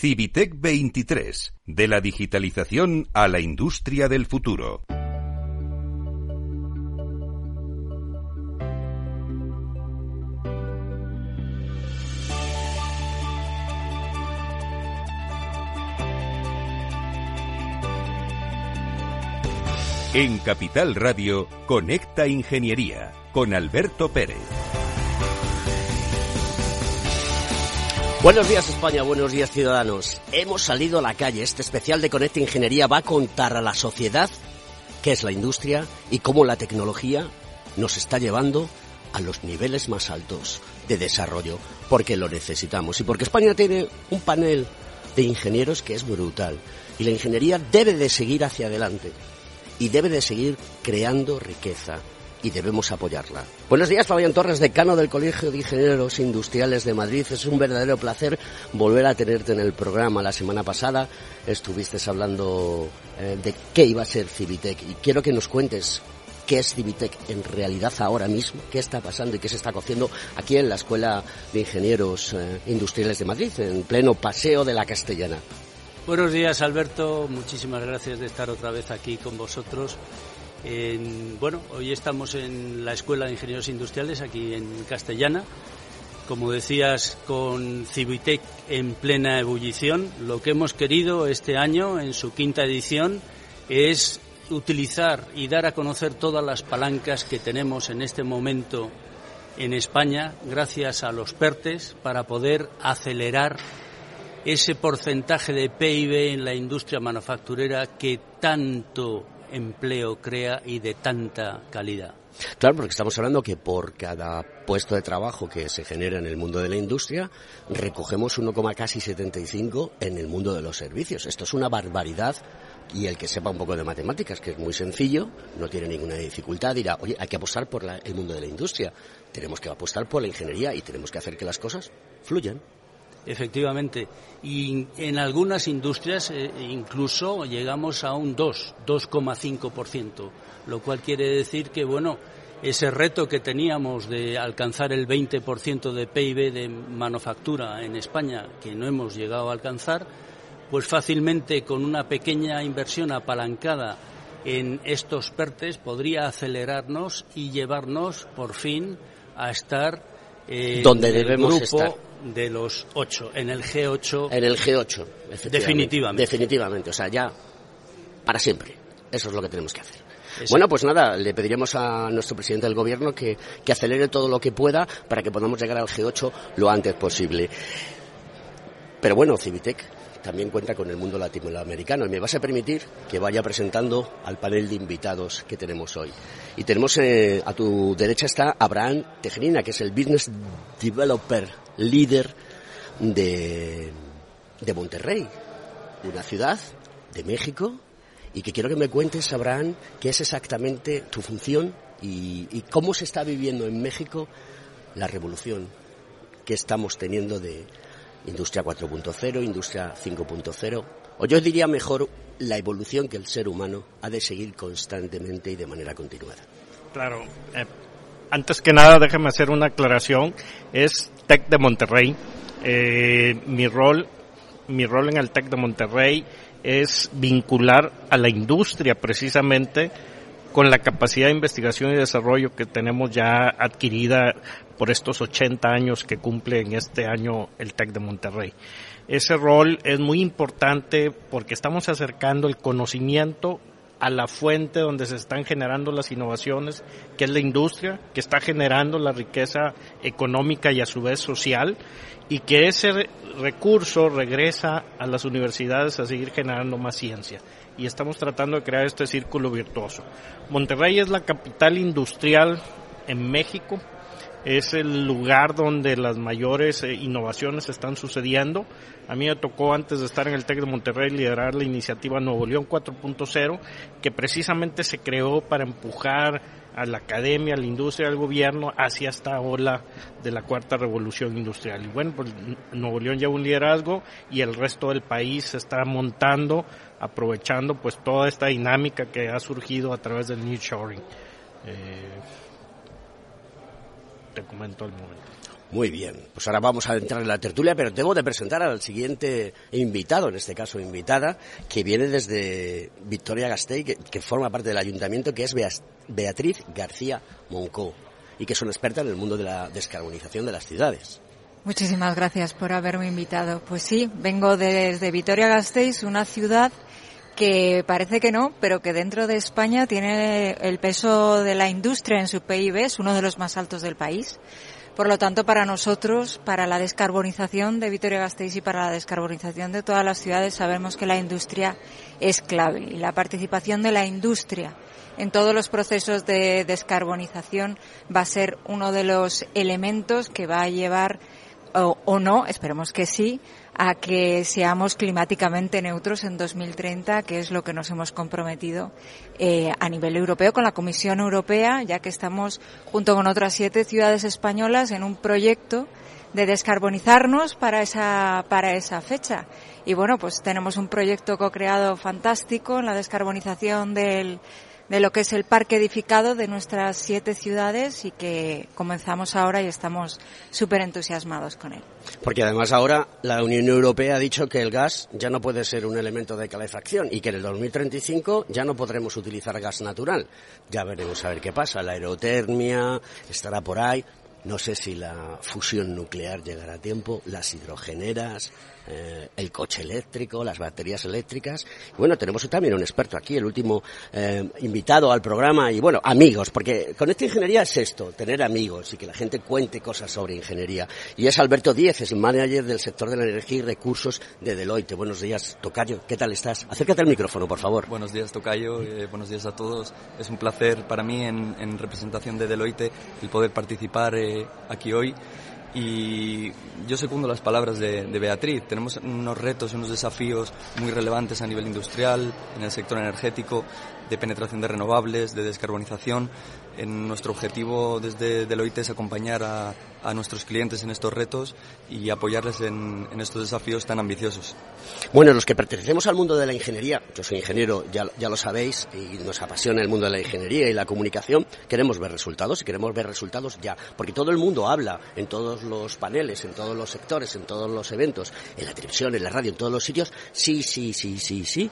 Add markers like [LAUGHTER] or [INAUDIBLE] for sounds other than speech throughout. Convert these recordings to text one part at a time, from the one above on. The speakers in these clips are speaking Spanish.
Civitec 23, de la digitalización a la industria del futuro. En Capital Radio, Conecta Ingeniería, con Alberto Pérez. Buenos días España, buenos días ciudadanos. Hemos salido a la calle. Este especial de Conecta Ingeniería va a contar a la sociedad qué es la industria y cómo la tecnología nos está llevando a los niveles más altos de desarrollo, porque lo necesitamos y porque España tiene un panel de ingenieros que es brutal y la ingeniería debe de seguir hacia adelante y debe de seguir creando riqueza y debemos apoyarla. Buenos días, Fabián Torres, decano del Colegio de Ingenieros Industriales de Madrid. Es un verdadero placer volver a tenerte en el programa. La semana pasada estuviste hablando eh, de qué iba a ser Civitec y quiero que nos cuentes qué es Civitec en realidad ahora mismo, qué está pasando y qué se está cociendo aquí en la Escuela de Ingenieros eh, Industriales de Madrid, en pleno paseo de la Castellana. Buenos días, Alberto. Muchísimas gracias de estar otra vez aquí con vosotros. Bueno, hoy estamos en la Escuela de Ingenieros Industriales, aquí en Castellana. Como decías, con Civitec en plena ebullición. Lo que hemos querido este año, en su quinta edición, es utilizar y dar a conocer todas las palancas que tenemos en este momento en España, gracias a los PERTES, para poder acelerar ese porcentaje de PIB en la industria manufacturera que tanto empleo crea y de tanta calidad. Claro, porque estamos hablando que por cada puesto de trabajo que se genera en el mundo de la industria, recogemos 1,75 en el mundo de los servicios. Esto es una barbaridad y el que sepa un poco de matemáticas, que es muy sencillo, no tiene ninguna dificultad, dirá, oye, hay que apostar por el mundo de la industria, tenemos que apostar por la ingeniería y tenemos que hacer que las cosas fluyan. Efectivamente. Y en algunas industrias eh, incluso llegamos a un 2, 2,5%, lo cual quiere decir que, bueno, ese reto que teníamos de alcanzar el 20% de PIB de manufactura en España, que no hemos llegado a alcanzar, pues fácilmente con una pequeña inversión apalancada en estos PERTES podría acelerarnos y llevarnos por fin a estar eh, donde debemos estar de los ocho, en el G8. En el G8, Definitivamente. Definitivamente, o sea, ya para siempre. Eso es lo que tenemos que hacer. Bueno, pues nada, le pediríamos a nuestro presidente del gobierno que, que acelere todo lo que pueda para que podamos llegar al G8 lo antes posible. Pero bueno, Civitec también cuenta con el mundo latinoamericano y me vas a permitir que vaya presentando al panel de invitados que tenemos hoy. Y tenemos eh, a tu derecha está Abraham Tejerina, que es el Business Developer líder de, de Monterrey, una ciudad de México, y que quiero que me cuentes, Abraham, qué es exactamente tu función y, cómo se está viviendo en México la revolución que estamos teniendo de industria 4.0, industria 5.0, o yo diría mejor la evolución que el ser humano ha de seguir constantemente y de manera continuada. Claro, eh, antes que nada déjame hacer una aclaración, es TEC de Monterrey. Eh, mi rol, mi rol en el TEC de Monterrey es vincular a la industria precisamente con la capacidad de investigación y desarrollo que tenemos ya adquirida por estos 80 años que cumple en este año el TEC de Monterrey. Ese rol es muy importante porque estamos acercando el conocimiento a la fuente donde se están generando las innovaciones, que es la industria, que está generando la riqueza económica y a su vez social, y que ese recurso regresa a las universidades a seguir generando más ciencia. Y estamos tratando de crear este círculo virtuoso. Monterrey es la capital industrial en México, es el lugar donde las mayores eh, innovaciones están sucediendo. A mí me tocó antes de estar en el TEC de Monterrey liderar la iniciativa Nuevo León 4.0, que precisamente se creó para empujar a la academia, a la industria, al gobierno hacia esta ola de la cuarta revolución industrial. Y bueno, pues Nuevo León lleva un liderazgo y el resto del país se está montando, aprovechando pues toda esta dinámica que ha surgido a través del New Shoring. Eh, te comento el momento. Muy bien, pues ahora vamos a entrar en la tertulia, pero tengo de presentar al siguiente invitado, en este caso invitada, que viene desde Victoria Gasteiz, que, forma parte del ayuntamiento, que es Beatriz García Moncó, y que es una experta en el mundo de la descarbonización de las ciudades. Muchísimas gracias por haberme invitado. Pues sí, vengo desde Vitoria Gasteiz, una ciudad que parece que no, pero que dentro de España tiene el peso de la industria en su PIB, es uno de los más altos del país. Por lo tanto, para nosotros, para la descarbonización de Vitoria-Gasteiz y para la descarbonización de todas las ciudades, sabemos que la industria es clave y la participación de la industria en todos los procesos de descarbonización va a ser uno de los elementos que va a llevar o, no, esperemos que sí, a que seamos climáticamente neutros en 2030, que es lo que nos hemos comprometido eh, a nivel europeo con la Comisión Europea, ya que estamos junto con otras siete ciudades españolas en un proyecto de descarbonizarnos para esa para esa fecha. Y bueno, pues tenemos un proyecto co-creado fantástico en la descarbonización del de lo que es el parque edificado de nuestras siete ciudades y que comenzamos ahora y estamos súper entusiasmados con él. Porque además ahora la Unión Europea ha dicho que el gas ya no puede ser un elemento de calefacción y que en el 2035 ya no podremos utilizar gas natural. Ya veremos a ver qué pasa. La aerotermia estará por ahí. No sé si la fusión nuclear llegará a tiempo, las hidrogeneras, eh, el coche eléctrico, las baterías eléctricas. Bueno, tenemos también un experto aquí, el último eh, invitado al programa y bueno, amigos, porque con esta ingeniería es esto, tener amigos y que la gente cuente cosas sobre ingeniería. Y es Alberto Díez, es manager del sector de la energía y recursos de Deloitte. Buenos días, Tocayo, ¿qué tal estás? Acércate al micrófono, por favor. Buenos días, Tocayo, eh, buenos días a todos. Es un placer para mí en, representación de Deloitte el poder participar aquí hoy y yo secundo las palabras de, Beatriz. Tenemos unos retos, unos desafíos muy relevantes a nivel industrial, en el sector energético, de penetración de renovables, de descarbonización. En nuestro objetivo desde Deloitte es acompañar a, nuestros clientes en estos retos y apoyarles en, estos desafíos tan ambiciosos. Bueno, los que pertenecemos al mundo de la ingeniería, yo soy ingeniero, ya, ya lo sabéis, y nos apasiona el mundo de la ingeniería y la comunicación, queremos ver resultados y queremos ver resultados ya, porque todo el mundo habla en todos los paneles, en todos los sectores, en todos los eventos, en la televisión, en la radio, en todos los sitios, sí, sí, sí, sí, sí,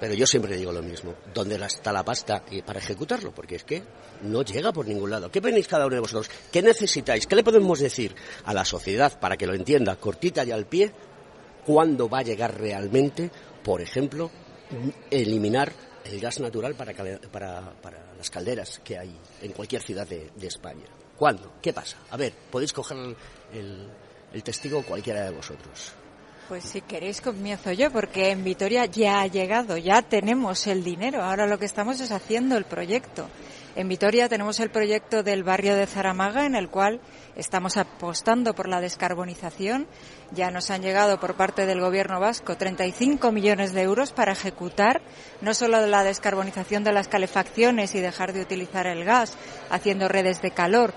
pero yo siempre digo lo mismo, ¿dónde está la pasta para ejecutarlo? Porque es que no llega por ningún lado. ¿Qué venís cada uno de vosotros? ¿Qué necesitáis? ¿Qué le podemos decir a la sociedad para que lo entienda cortita y al pie? ¿Cuándo va a llegar realmente, por ejemplo, eliminar el gas natural para, para, las calderas que hay en cualquier ciudad de, España? ¿Cuándo? ¿Qué pasa? A ver, podéis coger el, el testigo cualquiera de vosotros. Pues si queréis comienzo yo, porque en Vitoria ya ha llegado, ya tenemos el dinero. Ahora lo que estamos es haciendo el proyecto. En Vitoria tenemos el proyecto del barrio de Zaramaga, en el cual estamos apostando por la descarbonización. Ya nos han llegado por parte del gobierno vasco 35 millones de euros para ejecutar no solo la descarbonización de las calefacciones y dejar de utilizar el gas, haciendo redes de calor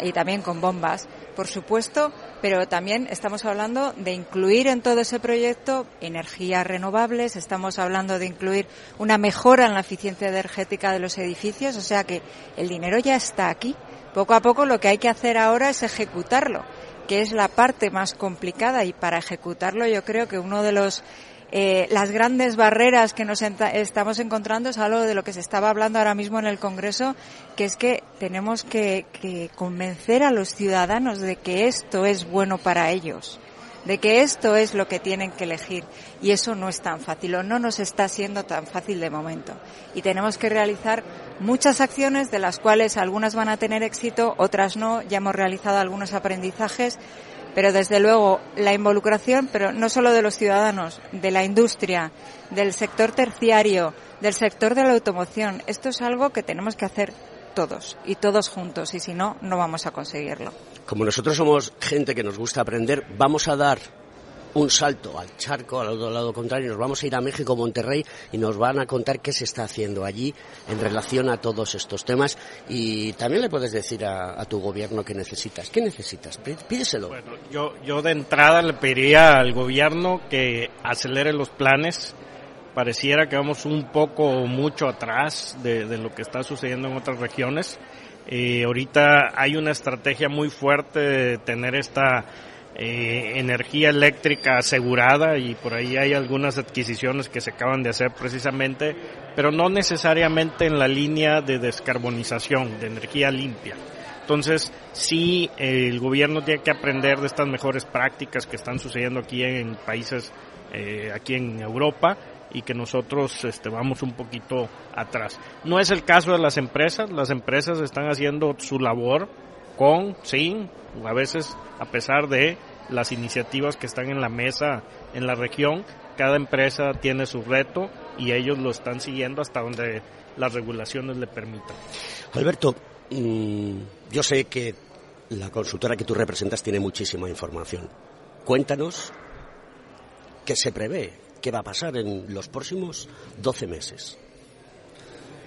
y también con bombas, por supuesto, pero también estamos hablando de incluir en todo ese proyecto energías renovables, estamos hablando de incluir una mejora en la eficiencia energética de los edificios, o sea que el dinero ya está aquí. Poco a poco lo que hay que hacer ahora es ejecutarlo, que es la parte más complicada y para ejecutarlo yo creo que uno de los eh, las grandes barreras que nos estamos encontrando es algo de lo que se estaba hablando ahora mismo en el Congreso, que es que tenemos que, que convencer a los ciudadanos de que esto es bueno para ellos de que esto es lo que tienen que elegir. Y eso no es tan fácil o no nos está siendo tan fácil de momento. Y tenemos que realizar muchas acciones de las cuales algunas van a tener éxito, otras no, ya hemos realizado algunos aprendizajes pero desde luego la involucración, pero no solo de los ciudadanos, de la industria, del sector terciario, del sector de la automoción, esto es algo que tenemos que hacer todos y todos juntos y si no, no vamos a conseguirlo. Como nosotros somos gente que nos gusta aprender, vamos a dar un salto al charco, al otro lado contrario, nos vamos a ir a México, Monterrey, y nos van a contar qué se está haciendo allí en relación a todos estos temas. Y también le puedes decir a, tu gobierno qué necesitas. ¿Qué necesitas? Pídeselo. Bueno, yo, yo de entrada le pediría al gobierno que acelere los planes. Pareciera que vamos un poco mucho atrás de, de lo que está sucediendo en otras regiones. Eh, ahorita hay una estrategia muy fuerte de tener esta eh, energía eléctrica asegurada y por ahí hay algunas adquisiciones que se acaban de hacer precisamente, pero no necesariamente en la línea de descarbonización, de energía limpia. Entonces, sí, el gobierno tiene que aprender de estas mejores prácticas que están sucediendo aquí en países, eh, aquí en Europa, y que nosotros este, vamos un poquito atrás. No es el caso de las empresas, las empresas están haciendo su labor con, sin, a veces a pesar de las iniciativas que están en la mesa en la región, cada empresa tiene su reto y ellos lo están siguiendo hasta donde las regulaciones le permitan. Alberto, mm, yo sé que la consultora que tú representas tiene muchísima información. Cuéntanos qué se prevé, qué va a pasar en los próximos 12 meses.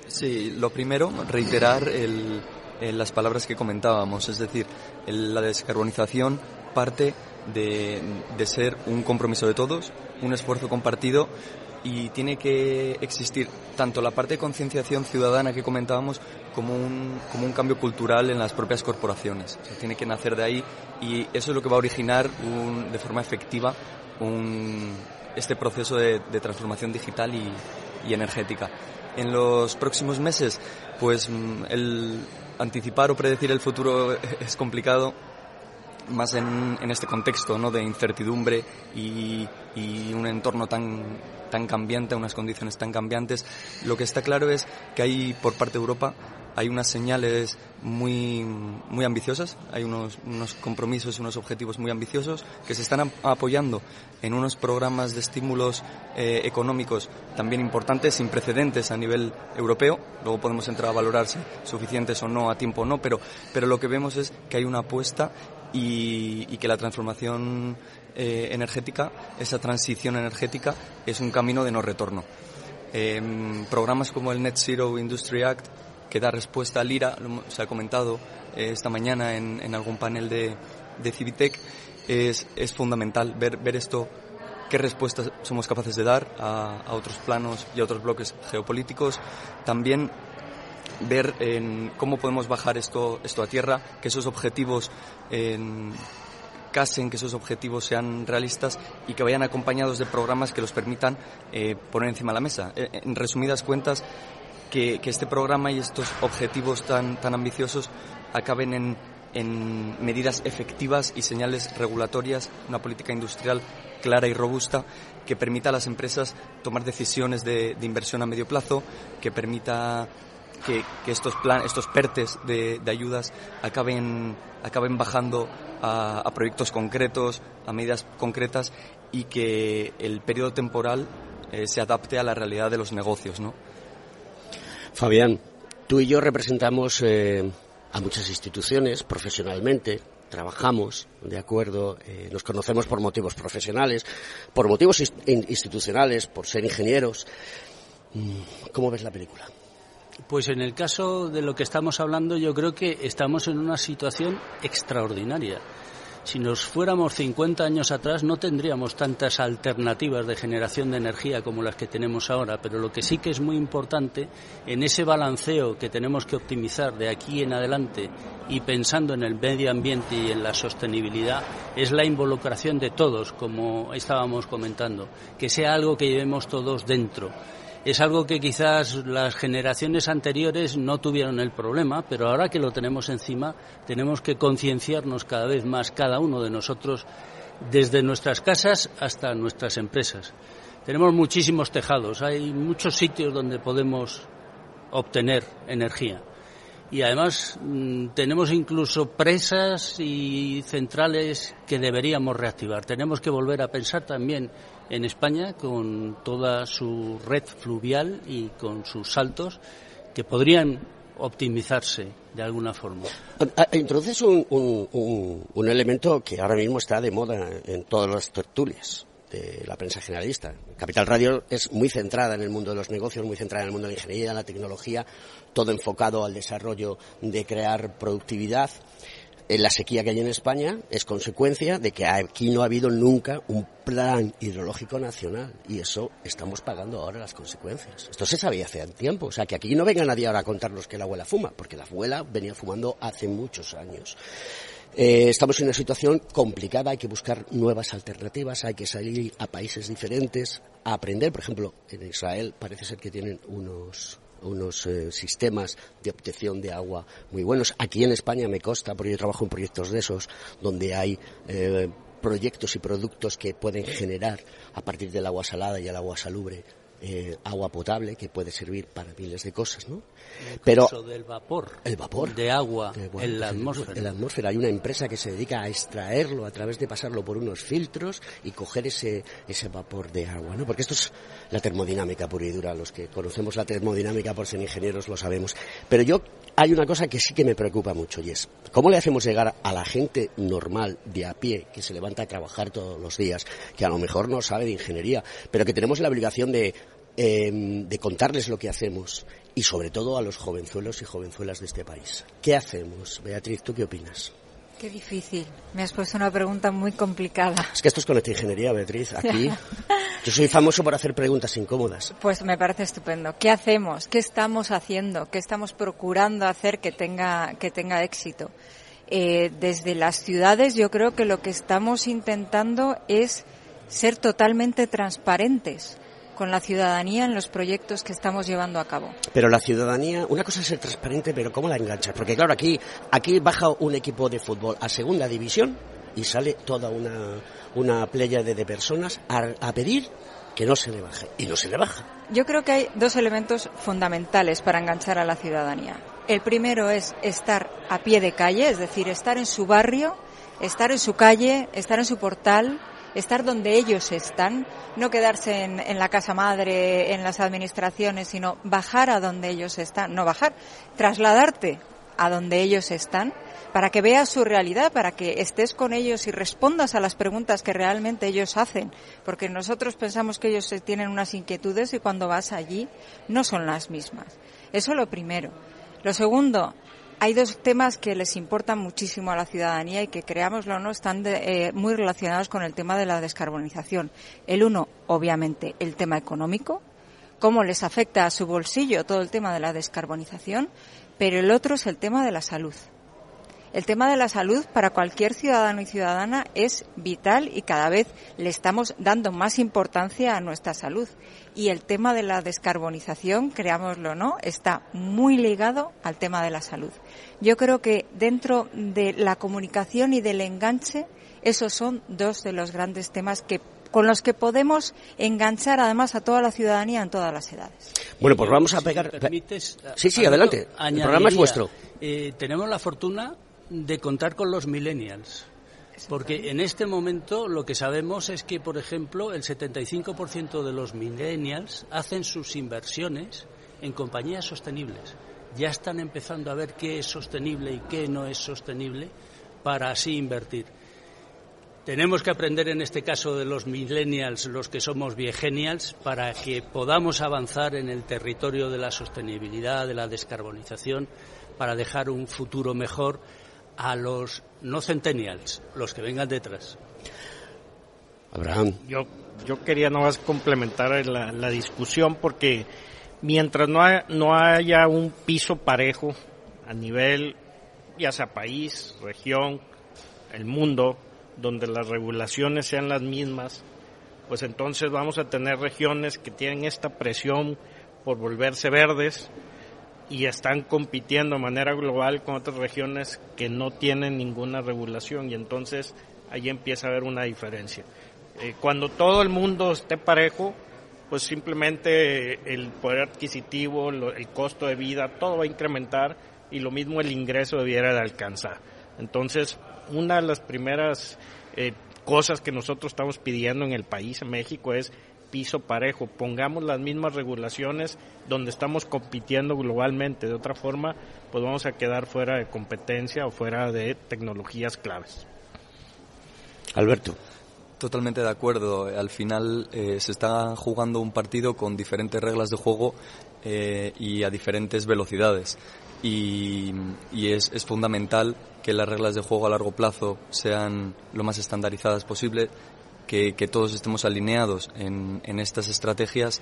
Sí, lo primero, reiterar el, las palabras que comentábamos, es decir, la descarbonización parte de, de ser un compromiso de todos, un esfuerzo compartido y tiene que existir tanto la parte de concienciación ciudadana que comentábamos como un, como un cambio cultural en las propias corporaciones. tiene que nacer de ahí y eso es lo que va a originar un, de forma efectiva un, este proceso de, transformación digital y, energética. En los próximos meses, pues mm, el anticipar o predecir el futuro es complicado, más en, este contexto ¿no? de incertidumbre y, y, un entorno tan, tan cambiante, unas condiciones tan cambiantes. Lo que está claro es que hay por parte de Europa hay unas señales muy, muy ambiciosas, hay unos, unos compromisos, unos objetivos muy ambiciosos que se están apoyando en unos programas de estímulos eh, económicos también importantes, sin precedentes a nivel europeo. Luego podemos entrar a valorar si suficientes o no, a tiempo o no, pero, pero lo que vemos es que hay una apuesta y, y que la transformación eh, energética, esa transición energética, es un camino de no retorno. Eh, programas como el Net Zero Industry Act que da respuesta al IRA, se ha comentado eh, esta mañana en, algún panel de, de Civitec, es, es fundamental ver, ver esto, qué respuestas somos capaces de dar a, a otros planos y a otros bloques geopolíticos. También ver en cómo podemos bajar esto, esto a tierra, que esos objetivos en, casen, que esos objetivos sean realistas y que vayan acompañados de programas que los permitan eh, poner encima de la mesa. Eh, en resumidas cuentas, que, este programa y estos objetivos tan, tan ambiciosos acaben en, en medidas efectivas y señales regulatorias, una política industrial clara y robusta que permita a las empresas tomar decisiones de, inversión a medio plazo, que permita que, estos plan, estos PERTES de, ayudas acaben, acaben bajando a, proyectos concretos, a medidas concretas y que el periodo temporal eh, se adapte a la realidad de los negocios, ¿no? Fabián, tú y yo representamos eh, a muchas instituciones profesionalmente, trabajamos, de acuerdo, eh, nos conocemos por motivos profesionales, por motivos institucionales, por ser ingenieros. Mm, ¿Cómo ves la película? Pues en el caso de lo que estamos hablando, yo creo que estamos en una situación extraordinaria. Si nos fuéramos 50 años atrás no tendríamos tantas alternativas de generación de energía como las que tenemos ahora, pero lo que sí que es muy importante en ese balanceo que tenemos que optimizar de aquí en adelante y pensando en el medio ambiente y en la sostenibilidad es la involucración de todos, como estábamos comentando, que sea algo que llevemos todos dentro es algo que quizás las generaciones anteriores no tuvieron el problema, pero ahora que lo tenemos encima, tenemos que concienciarnos cada vez más, cada uno de nosotros, desde nuestras casas hasta nuestras empresas. Tenemos muchísimos tejados, hay muchos sitios donde podemos obtener energía. Y además mm, tenemos incluso presas y centrales que deberíamos reactivar. Tenemos que volver a pensar también en España con toda su red fluvial y con sus saltos que podrían optimizarse de alguna forma. Ah, introduces un, un, elemento que ahora mismo está de moda en todas las tertulias de la prensa generalista. Capital Radio es muy centrada en el mundo de los negocios, muy centrada en el mundo de la ingeniería, la tecnología, todo enfocado al desarrollo de crear productividad. La sequía que hay en España es consecuencia de que aquí no ha habido nunca un plan hidrológico nacional y eso estamos pagando ahora las consecuencias. Esto se sabía hace tiempo, o sea que aquí no venga nadie ahora a contarnos que la abuela fuma, porque la abuela venía fumando hace muchos años. Eh, estamos en una situación complicada, hay que buscar nuevas alternativas, hay que salir a países diferentes, a aprender. Por ejemplo, en Israel parece ser que tienen unos unos eh, sistemas de obtención de agua muy buenos. Aquí en España me consta, porque yo trabajo en proyectos de esos, donde hay eh, proyectos y productos que pueden generar a partir del agua salada y el agua salubre eh, agua potable que puede servir para miles de cosas, ¿no? Pero del vapor, el vapor de agua en la atmósfera. En la atmósfera hay una empresa que se dedica a extraerlo a través de pasarlo por unos filtros y coger ese ese vapor de agua, ¿no? Porque esto es la termodinámica pura y dura. Los que conocemos la termodinámica por ser ingenieros lo sabemos. Pero yo hay una cosa que sí que me preocupa mucho y es cómo le hacemos llegar a la gente normal de a pie que se levanta a trabajar todos los días, que a lo mejor no sabe de ingeniería, pero que tenemos la obligación de Em, de contarles lo que hacemos y sobre todo a los jovenzuelos y jovenzuelas de este país. ¿Qué hacemos? Beatriz, ¿tú qué opinas? Qué difícil. Me has puesto una pregunta muy complicada. Es que esto es con esta ingeniería, Beatriz. [LAUGHS] Aquí yo soy famoso por hacer preguntas incómodas. Pues me parece estupendo. ¿Qué hacemos? ¿Qué estamos haciendo? ¿Qué estamos procurando hacer que tenga, que tenga éxito? Eh, desde las ciudades yo creo que lo que estamos intentando es ser totalmente transparentes con la ciudadanía en los proyectos que estamos llevando a cabo. Pero la ciudadanía, una cosa es ser transparente, pero ¿cómo la enganchas? Porque claro, aquí, aquí baja un equipo de fútbol a segunda división y sale toda una, una playa de, personas a, pedir que no se le baje. Y no se le baja. Yo creo que hay dos elementos fundamentales para enganchar a la ciudadanía. El primero es estar a pie de calle, es decir, estar en su barrio, estar en su calle, estar en su portal, estar donde ellos están, no quedarse en, la casa madre, en las administraciones, sino bajar a donde ellos están, no bajar, trasladarte a donde ellos están para que veas su realidad, para que estés con ellos y respondas a las preguntas que realmente ellos hacen, porque nosotros pensamos que ellos tienen unas inquietudes y cuando vas allí no son las mismas. Eso lo primero. Lo segundo, hay dos temas que les importan muchísimo a la ciudadanía y que, creámoslo o no, están eh, muy relacionados con el tema de la descarbonización. El uno, obviamente, el tema económico, cómo les afecta a su bolsillo todo el tema de la descarbonización, pero el otro es el tema de la salud. El tema de la salud para cualquier ciudadano y ciudadana es vital y cada vez le estamos dando más importancia a nuestra salud. Y el tema de la descarbonización, creámoslo o no, está muy ligado al tema de la salud. Yo creo que dentro de la comunicación y del enganche, esos son dos de los grandes temas que con los que podemos enganchar además a toda la ciudadanía en todas las edades. Bueno, pues vamos a pegar. sí, sí, adelante. El programa es vuestro. Eh, tenemos la fortuna de contar con los millennials. Porque en este momento lo que sabemos es que, por ejemplo, el 75% de los millennials hacen sus inversiones en compañías sostenibles. Ya están empezando a ver qué es sostenible y qué no es sostenible para así invertir. Tenemos que aprender en este caso de los millennials, los que somos viegenials, para que podamos avanzar en el territorio de la sostenibilidad, de la descarbonización, para dejar un futuro mejor a los no centennials, los que vengan detrás. Abraham. Yo, yo quería nomás complementar la, la discusión porque mientras no, no haya un piso parejo a nivel, ya sea país, región, el mundo, donde las regulaciones sean las mismas, pues entonces vamos a tener regiones que tienen esta presión por volverse verdes, y están compitiendo de manera global con otras regiones que no tienen ninguna regulación y entonces ahí empieza a haber una diferencia. Eh, cuando todo el mundo esté parejo, pues simplemente el poder adquisitivo, el costo de vida, todo va a incrementar y lo mismo el ingreso debiera de alcanzar. Entonces, una de las primeras eh, cosas que nosotros estamos pidiendo en el país, en México, es piso parejo, pongamos las mismas regulaciones donde estamos compitiendo globalmente, de otra forma pues vamos a quedar fuera de competencia o fuera de tecnologías claves. Alberto. Totalmente de acuerdo. Al final eh, se está jugando un partido con diferentes reglas de juego eh, y a diferentes velocidades. y, es, fundamental que las reglas de juego a largo plazo sean lo más estandarizadas posible, que, todos estemos alineados en, estas estrategias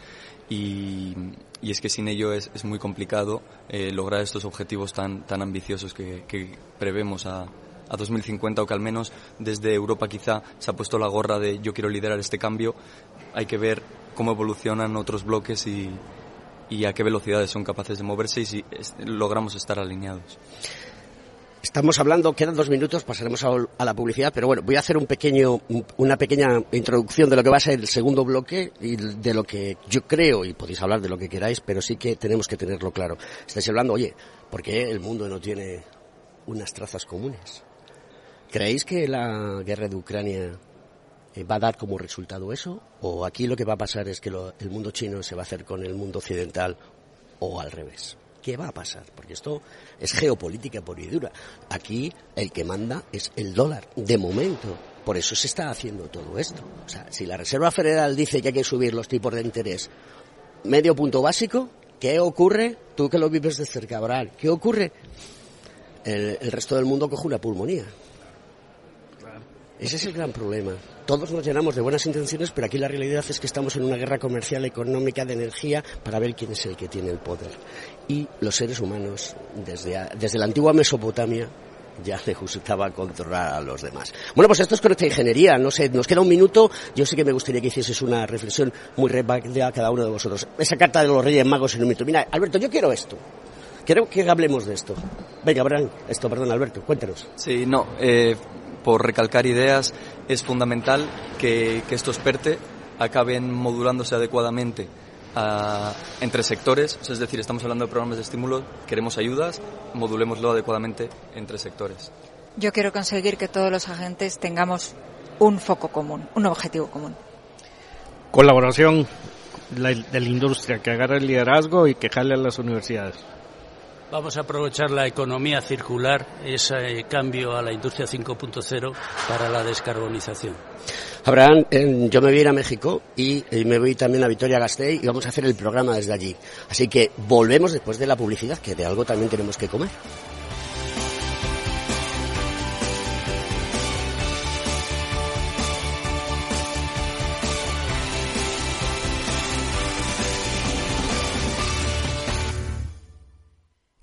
y, es que sin ello es, muy complicado eh, lograr estos objetivos tan, tan ambiciosos que, que prevemos a, a 2050 o que al menos desde Europa quizá se ha puesto la gorra de yo quiero liderar este cambio, hay que ver cómo evolucionan otros bloques y, y a qué velocidades son capaces de moverse y si logramos estar alineados. Estamos hablando, quedan dos minutos, pasaremos a, la publicidad, pero bueno, voy a hacer un pequeño, una pequeña introducción de lo que va a ser el segundo bloque y de lo que yo creo, y podéis hablar de lo que queráis, pero sí que tenemos que tenerlo claro. Estáis hablando, oye, ¿por qué el mundo no tiene unas trazas comunes? ¿Creéis que la guerra de Ucrania eh, va a dar como resultado eso? ¿O aquí lo que va a pasar es que el mundo chino se va a hacer con el mundo occidental o al revés? ¿Qué va a pasar? Porque esto es geopolítica por y dura. Aquí el que manda es el dólar, de momento. Por eso se está haciendo todo esto. O sea, si la Reserva Federal dice que hay que subir los tipos de interés medio punto básico, ¿qué ocurre? Tú que lo vives de cerca, Abraham, ¿qué ocurre? el resto del mundo coge una pulmonía. Ese es el gran problema. Todos nos llenamos de buenas intenciones, pero aquí la realidad es que estamos en una guerra comercial, económica, de energía, para ver quién es el que tiene el poder. Y los seres humanos, desde, desde la antigua Mesopotamia, ya le gustaba controlar a los demás. Bueno, pues esto es con esta ingeniería. No sé, nos queda un minuto. Yo sí que me gustaría que hicieses una reflexión muy rápida a cada uno de vosotros. Esa carta de los Reyes Magos en un minuto. Mira, Alberto, yo quiero esto. Quiero que hablemos de esto. Venga, Abraham, esto, perdón, Alberto, cuéntanos. Sí, no, eh, por recalcar ideas, es fundamental que, estos PERTE acaben modulándose adecuadamente entre sectores, es decir, estamos hablando de programas de estímulo, queremos ayudas, modulémoslo adecuadamente entre sectores. Yo quiero conseguir que todos los agentes tengamos un foco común, un objetivo común. Colaboración de la industria, que agarre el liderazgo y que jale a las universidades. Vamos a aprovechar la economía circular, ese cambio a la industria 5.0 para la descarbonización. Abraham, yo me voy a ir a México y, me voy también a Vitoria Gasteiz y vamos a hacer el programa desde allí. Así que volvemos después de la publicidad, que de algo también tenemos que comer.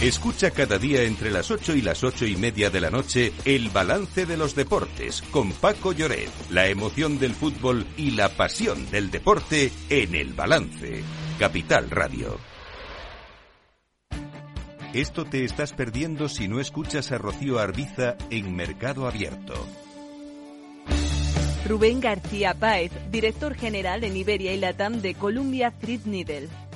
Escucha cada día entre las 8 y las ocho y media de la noche el balance de los deportes con Paco Lloret, la emoción del fútbol y la pasión del deporte en el balance. Capital Radio. Esto te estás perdiendo si no escuchas a Rocío Arbiza en Mercado Abierto. Rubén García Páez, director general en Iberia y Latam de Columbia Threadneedle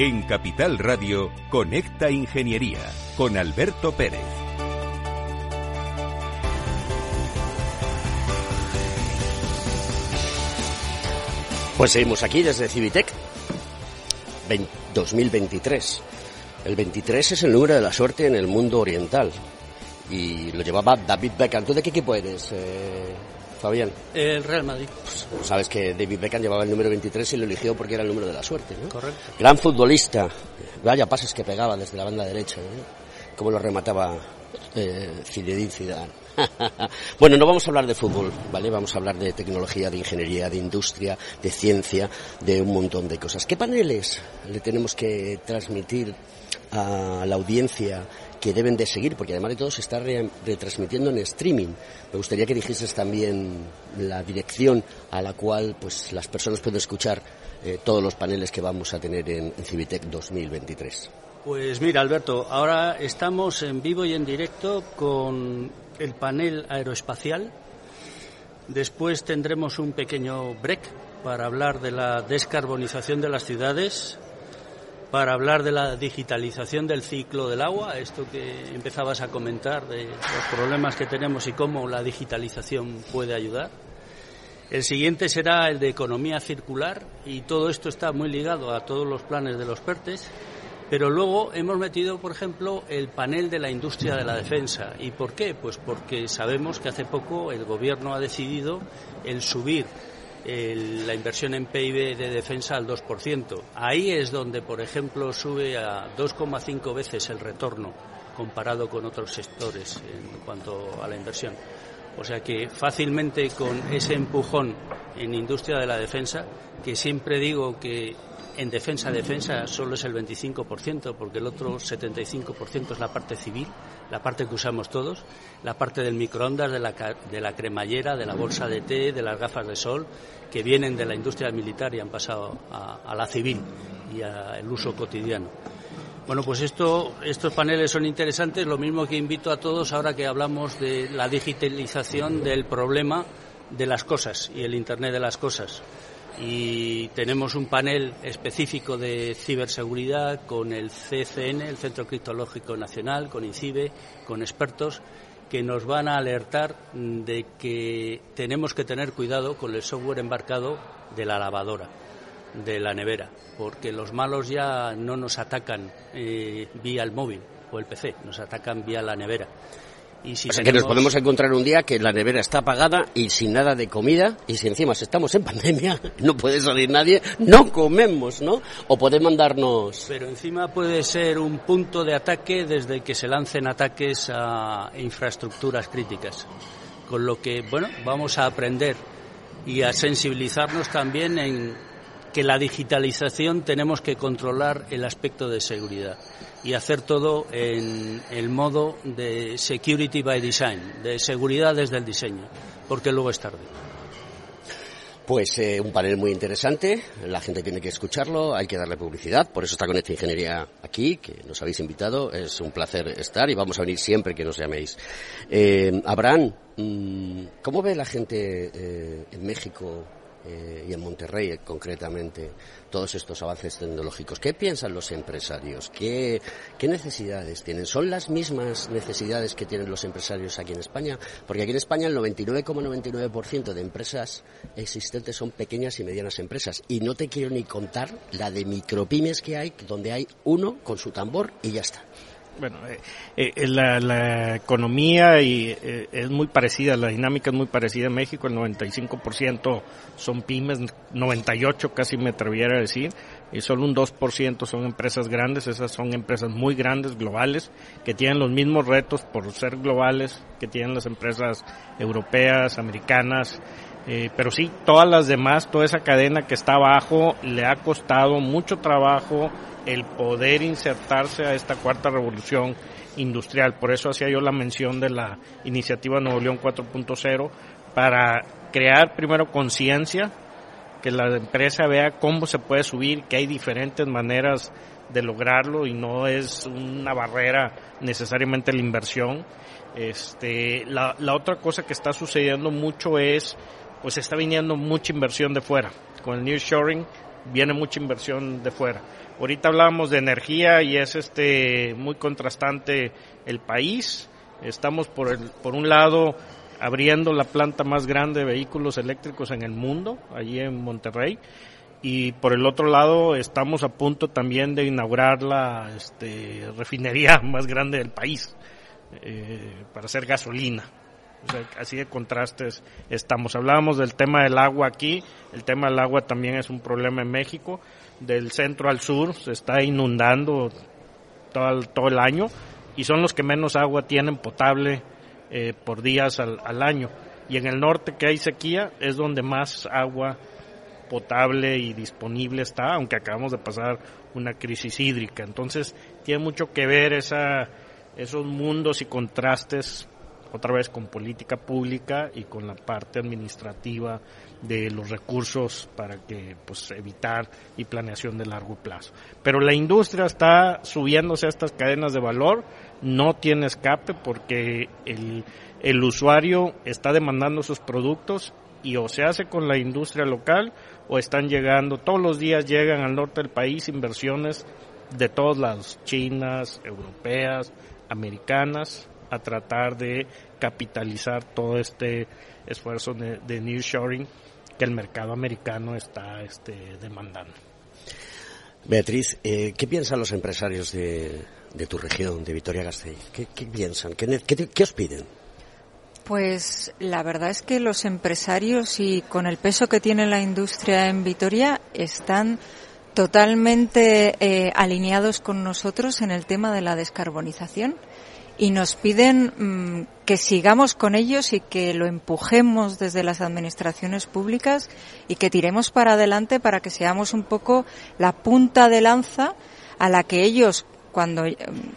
En Capital Radio, Conecta Ingeniería con Alberto Pérez. Pues seguimos aquí desde Civitec 2023. El 23 es el número de la suerte en el mundo oriental y lo llevaba David Beckham. ¿Tú de qué equipo eres, eh, Fabián? El Real Madrid. Pues, sabes que David Beckham llevaba el número 23 y lo eligió porque era el número de la suerte, ¿no? Correcto. Gran futbolista. Vaya pases que pegaba desde la banda derecha, ¿eh? Cómo lo remataba eh, Zinedine Zidane. [LAUGHS] bueno, no vamos a hablar de fútbol, ¿vale? Vamos a hablar de tecnología, de ingeniería, de industria, de ciencia, de un montón de cosas. ¿Qué paneles le tenemos que transmitir a la audiencia que deben de seguir, porque además de todo se está retransmitiendo en streaming. Me gustaría que dijeses también la dirección a la cual pues las personas pueden escuchar eh, todos los paneles que vamos a tener en, en Civitec 2023. Pues mira, Alberto, ahora estamos en vivo y en directo con el panel aeroespacial. Después tendremos un pequeño break para hablar de la descarbonización de las ciudades, para hablar de la digitalización del ciclo del agua, esto que empezabas a comentar de los problemas que tenemos y cómo la digitalización puede ayudar. El siguiente será el de economía circular y todo esto está muy ligado a todos los planes de los PERTES. Pero luego hemos metido, por ejemplo, el panel de la industria de la defensa. ¿Y por qué? Pues porque sabemos que hace poco el Gobierno ha decidido el subir la inversión en PIB de defensa al 2%. Ahí es donde, por ejemplo, sube a 2,5 veces el retorno comparado con otros sectores en cuanto a la inversión. O sea que fácilmente con ese empujón en industria de la defensa, que siempre digo que en defensa defensa solo es el 25%, porque el otro 75% es la parte civil, la parte que usamos todos, la parte del microondas, de la, de la cremallera, de la bolsa de té, de las gafas de sol, que vienen de la industria militar y han pasado a, la civil y al uso cotidiano. Bueno, pues esto, estos paneles son interesantes, lo mismo que invito a todos ahora que hablamos de la digitalización del problema de las cosas y el Internet de las cosas y tenemos un panel específico de ciberseguridad con el CCN, el Centro Criptológico Nacional, con INCIBE, con expertos que nos van a alertar de que tenemos que tener cuidado con el software embarcado de la lavadora, de la nevera, porque los malos ya no nos atacan eh, vía el móvil o el PC, nos atacan vía la nevera. Y si o sea que nos podemos encontrar un día que la nevera está apagada y sin nada de comida y si encima estamos en [LAUGHS] pandemia, no puede salir nadie, no comemos, ¿no? O puede mandarnos... Pero encima puede ser un punto de ataque desde que se lancen ataques a infraestructuras críticas. Con lo que, bueno, vamos a aprender y a sensibilizarnos también en que la digitalización tenemos que controlar el aspecto de seguridad y hacer todo en el modo de security by design, de seguridad desde el diseño, porque luego es tarde. Pues eh, un panel muy interesante, la gente tiene que escucharlo, hay que darle publicidad, por eso está con esta ingeniería aquí, que nos habéis invitado, es un placer estar y vamos a venir siempre que nos llaméis. Eh, Abraham, mm, ¿cómo ve la gente eh, en México eh, y en Monterrey eh, concretamente todos estos avances tecnológicos. ¿Qué piensan los empresarios? ¿Qué, ¿Qué necesidades tienen? ¿Son las mismas necesidades que tienen los empresarios aquí en España? Porque aquí en España el 99,99% de empresas existentes son pequeñas y medianas empresas. Y no te quiero ni contar la de micropymes que hay, donde hay uno con su tambor y ya está. Bueno, eh, eh, la, la, economía y, eh, es muy parecida, la dinámica es muy parecida en México, el 95% son pymes, 98 casi me atreviera a decir, y solo un 2% son empresas grandes, esas son empresas muy grandes, globales, que tienen los mismos retos por ser globales que tienen las empresas europeas, americanas, Eh, pero sí, todas las demás, toda esa cadena que está abajo, le ha costado mucho trabajo el poder insertarse a esta cuarta revolución industrial. Por eso hacía yo la mención de la iniciativa Nuevo León 4.0 para crear primero conciencia, que la empresa vea cómo se puede subir, que hay diferentes maneras de lograrlo y no es una barrera necesariamente la inversión. Este, la, otra cosa que está sucediendo mucho es, pues está viniendo mucha inversión de fuera. Con el nearshoring viene mucha inversión de fuera. Ahorita hablábamos de energía y es este muy contrastante el país. Estamos por el, por un lado abriendo la planta más grande de vehículos eléctricos en el mundo, allí en Monterrey, y por el otro lado estamos a punto también de inaugurar la este, refinería [LAUGHS] más grande del país eh, para hacer gasolina. Así de contrastes estamos. Hablábamos del tema del agua aquí, el tema del agua también es un problema en México, del centro al sur se está inundando todo el, todo el año y son los que menos agua tienen potable eh, por días al, al año. Y en el norte que hay sequía es donde más agua potable y disponible está, aunque acabamos de pasar una crisis hídrica. Entonces, tiene mucho que ver esa, esos mundos y contrastes, otra vez con política pública y con la parte administrativa de los recursos para que pues evitar y planeación de largo plazo. Pero la industria está subiéndose a estas cadenas de valor, no tiene escape porque el, el usuario está demandando sus productos y o se hace con la industria local o están llegando, todos los días llegan al norte del país inversiones de todos lados, chinas, europeas, americanas, a tratar de capitalizar todo este esfuerzo de, de nearshoring que el mercado americano está este, demandando. Beatriz, eh, ¿qué piensan los empresarios de, de, tu región, de Vitoria-Gasteiz? ¿Qué, ¿Qué, piensan? ¿Qué, ¿Qué, qué os piden? Pues la verdad es que los empresarios y con el peso que tiene la industria en Vitoria están totalmente eh, alineados con nosotros en el tema de la descarbonización y nos piden mmm, que sigamos con ellos y que lo empujemos desde las administraciones públicas y que tiremos para adelante para que seamos un poco la punta de lanza a la que ellos cuando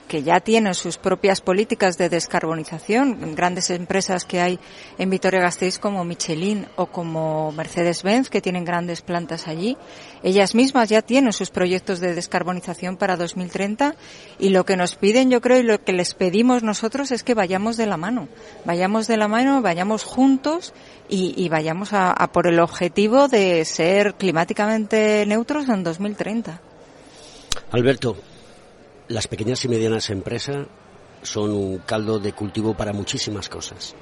que ya tienen sus propias políticas de descarbonización, grandes empresas que hay en Vitoria-Gasteiz como Michelin o como Mercedes-Benz que tienen grandes plantas allí, ellas mismas ya tienen sus proyectos de descarbonización para 2030 y lo que nos piden, yo creo, y lo que les pedimos nosotros es que vayamos de la mano, vayamos de la mano, vayamos juntos y, vayamos a, a por el objetivo de ser climáticamente neutros en 2030. Alberto, las pequeñas y medianas empresas son un caldo de cultivo para muchísimas cosas.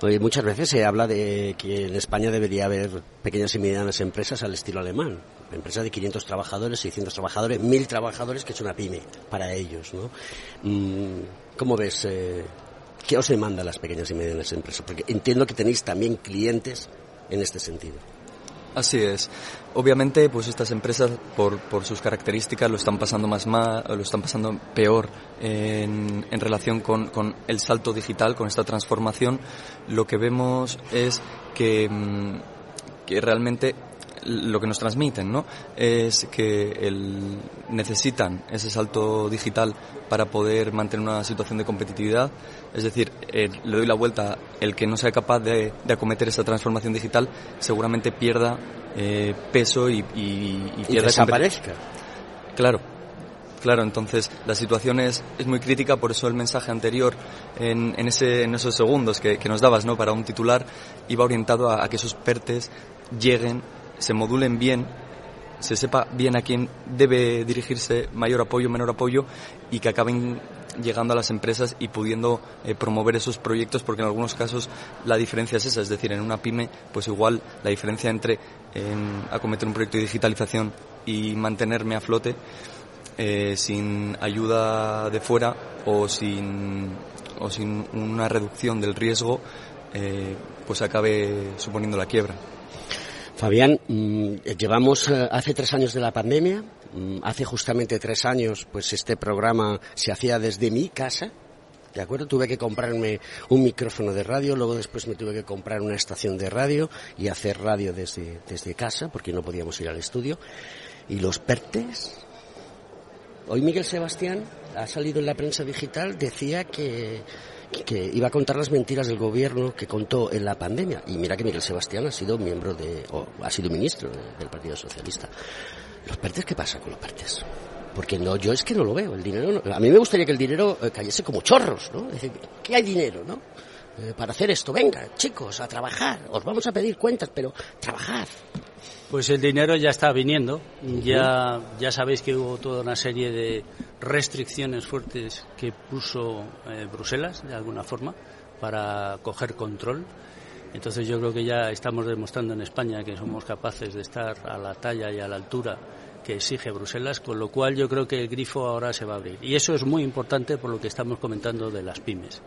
Hoy muchas veces se habla de que en España debería haber pequeñas y medianas empresas al estilo alemán. Empresas de 500 trabajadores, 600 trabajadores, 1000 trabajadores, que es una pyme para ellos. ¿no? ¿Cómo ves? Eh, ¿Qué os demanda las pequeñas y medianas empresas? Porque entiendo que tenéis también clientes en este sentido. Así es. Obviamente, pues estas empresas, por, por sus características, lo están pasando más mal, lo están pasando peor en, en relación con, con, el salto digital, con esta transformación. Lo que vemos es que, que realmente lo que nos transmiten, ¿no? Es que el, necesitan ese salto digital para poder mantener una situación de competitividad. Es decir, eh, le doy la vuelta, el que no sea capaz de, de acometer esa transformación digital seguramente pierda eh, peso y, y, y pierda... Y desaparezca. Claro, Claro, entonces la situación es, es, muy crítica, por eso el mensaje anterior en, en, ese, en esos segundos que, que, nos dabas ¿no? para un titular iba orientado a, a que esos PERTES lleguen se modulen bien, se sepa bien a quién debe dirigirse mayor apoyo, menor apoyo y que acaben llegando a las empresas y pudiendo eh, promover esos proyectos porque en algunos casos la diferencia es esa, es decir, en una pyme pues igual la diferencia entre en acometer un proyecto de digitalización y mantenerme a flote eh, sin ayuda de fuera o sin, o sin una reducción del riesgo eh, pues acabe suponiendo la quiebra. Fabián, mmm, llevamos hace tres años de la pandemia. Mmm, hace justamente tres años, pues este programa se hacía desde mi casa, ¿De acuerdo? Tuve que comprarme un micrófono de radio, luego después me tuve que comprar una estación de radio y hacer radio desde, desde casa, porque no podíamos ir al estudio. Y los PERTES. Hoy Miguel Sebastián ha salido en la prensa digital, decía que, que iba a contar las mentiras del gobierno que contó en la pandemia. Y mira que Miguel Sebastián ha sido miembro de, o ha sido ministro del Partido Socialista. ¿Los PERTES qué pasa con los PERTES? Porque no, yo es que no lo veo. El dinero, a mí me gustaría que el dinero eh, cayese como chorros, ¿no? Es decir, ¿qué hay dinero, no? Eh, para hacer esto, venga, chicos, a trabajar. Os vamos a pedir cuentas, pero trabajad. Pues el dinero ya está viniendo. Ya, ya sabéis que hubo toda una serie de restricciones fuertes que puso eh, Bruselas, de alguna forma, para coger control. Entonces yo creo que ya estamos demostrando en España que somos capaces de estar a la talla y a la altura que exige Bruselas, con lo cual yo creo que el grifo ahora se va a abrir. Y eso es muy importante por lo que estamos comentando de las pymes.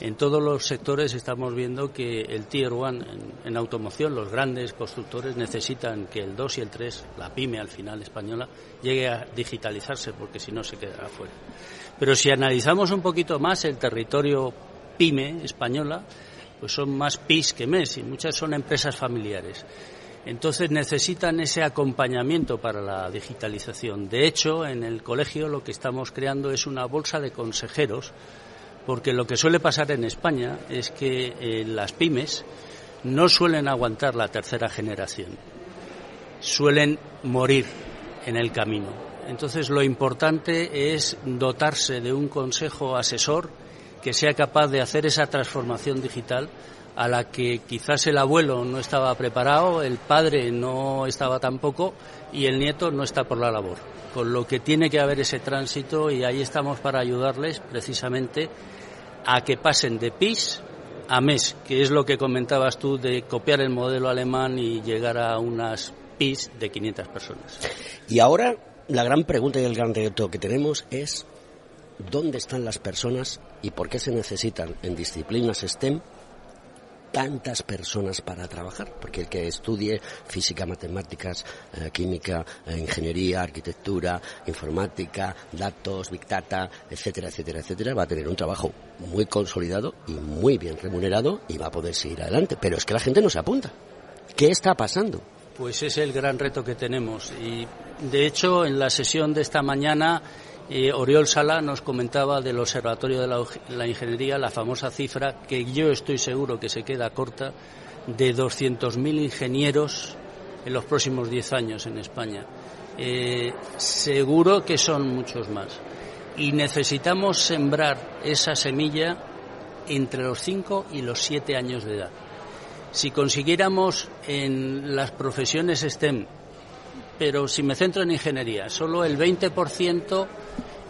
En todos los sectores estamos viendo que el Tier 1 en, automoción, los grandes constructores necesitan que el 2 y el 3, la pyme al final española, llegue a digitalizarse porque si no se quedará fuera. Pero si analizamos un poquito más el territorio pyme española, pues son más PIS que MES y muchas son empresas familiares. Entonces necesitan ese acompañamiento para la digitalización. De hecho, en el colegio lo que estamos creando es una bolsa de consejeros, porque lo que suele pasar en España es que eh, las pymes no suelen aguantar la tercera generación, suelen morir en el camino. Entonces lo importante es dotarse de un consejo asesor que sea capaz de hacer esa transformación digital a la que quizás el abuelo no estaba preparado, el padre no estaba tampoco y el nieto no está por la labor. Con lo que tiene que haber ese tránsito y ahí estamos para ayudarles precisamente a que pasen de PIS a MES, que es lo que comentabas tú de copiar el modelo alemán y llegar a unas PIS de 500 personas. Y ahora la gran pregunta y el gran reto que tenemos es dónde están las personas y por qué se necesitan en disciplinas STEM tantas personas para trabajar, porque el que estudie física, matemáticas, eh, química, ingeniería, arquitectura, informática, datos, big data, etcétera, etcétera, etcétera, va a tener un trabajo muy consolidado y muy bien remunerado y va a poder seguir adelante. Pero es que la gente no se apunta. ¿Qué está pasando? Pues es el gran reto que tenemos y de hecho en la sesión de esta mañana eh, Oriol Sala nos comentaba del Observatorio de la, Ingeniería la famosa cifra que yo estoy seguro que se queda corta de 200.000 ingenieros en los próximos 10 años en España. Eh, seguro que son muchos más. Y necesitamos sembrar esa semilla entre los 5 y los 7 años de edad. Si consiguiéramos en las profesiones STEM pero si me centro en ingeniería, solo el 20%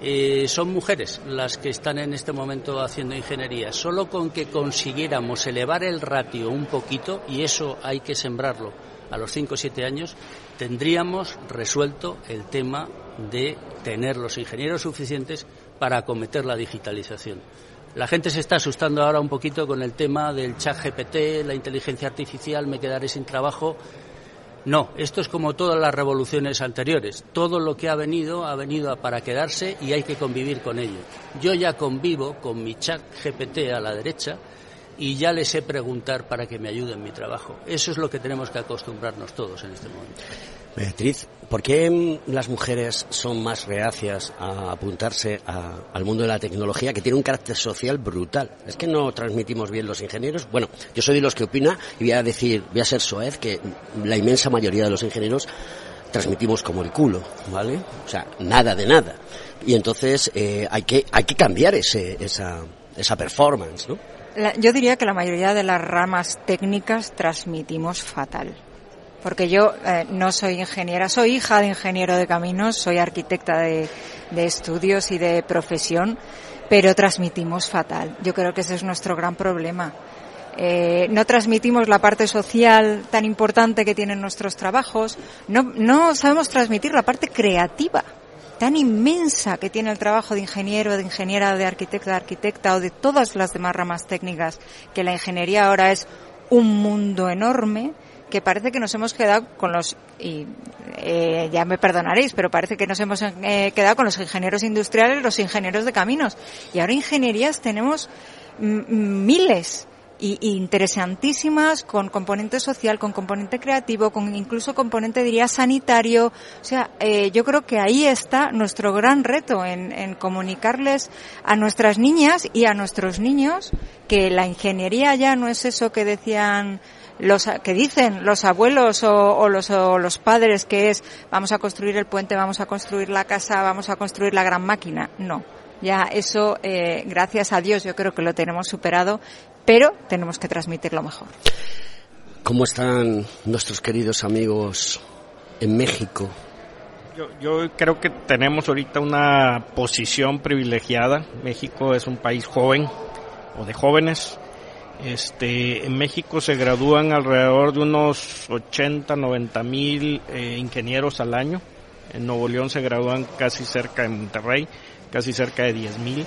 eh, son mujeres las que están en este momento haciendo ingeniería. Solo con que consiguiéramos elevar el ratio un poquito, y eso hay que sembrarlo a los 5 o 7 años, tendríamos resuelto el tema de tener los ingenieros suficientes para acometer la digitalización. La gente se está asustando ahora un poquito con el tema del chat GPT, la inteligencia artificial, me quedaré sin trabajo. No, esto es como todas las revoluciones anteriores. Todo lo que ha venido ha venido para quedarse y hay que convivir con ello. Yo ya convivo con mi chat GPT a la derecha y ya les sé preguntar para que me ayuden en mi trabajo. Eso es lo que tenemos que acostumbrarnos todos en este momento. Beatriz, ¿por qué las mujeres son más reacias a apuntarse a, al mundo de la tecnología que tiene un carácter social brutal? Es que no transmitimos bien los ingenieros. Bueno, yo soy de los que opina y voy a decir, voy a ser soez que la inmensa mayoría de los ingenieros transmitimos como el culo, ¿vale? O sea, nada de nada. Y entonces eh, hay que hay que cambiar ese, esa esa performance, ¿no? La, yo diría que la mayoría de las ramas técnicas transmitimos fatal porque yo eh, no soy ingeniera, soy hija de ingeniero de caminos, soy arquitecta de, estudios y de profesión, pero transmitimos fatal. Yo creo que ese es nuestro gran problema. Eh, no transmitimos la parte social tan importante que tienen nuestros trabajos, no, sabemos transmitir la parte creativa tan inmensa que tiene el trabajo de ingeniero, de ingeniera, de arquitecta, de arquitecta o de todas las demás ramas técnicas, que la ingeniería ahora es un mundo enorme que parece que nos hemos quedado con los y eh, ya me perdonaréis, pero parece que nos hemos eh, quedado con los ingenieros industriales, los ingenieros de caminos. Y ahora ingenierías tenemos miles y, interesantísimas con componente social, con componente creativo, con incluso componente diría sanitario. O sea, eh, yo creo que ahí está nuestro gran reto en, en, comunicarles a nuestras niñas y a nuestros niños que la ingeniería ya no es eso que decían los que dicen los abuelos o, los, o los padres que es vamos a construir el puente, vamos a construir la casa, vamos a construir la gran máquina. No. Ya eso, eh, gracias a Dios, yo creo que lo tenemos superado pero tenemos que transmitirlo mejor. ¿Cómo están nuestros queridos amigos en México? Yo, creo que tenemos ahorita una posición privilegiada. México es un país joven o de jóvenes. Este, en México se gradúan alrededor de unos 80, 90 mil eh, ingenieros al año. En Nuevo León se gradúan casi cerca de Monterrey, casi cerca de 10 mil.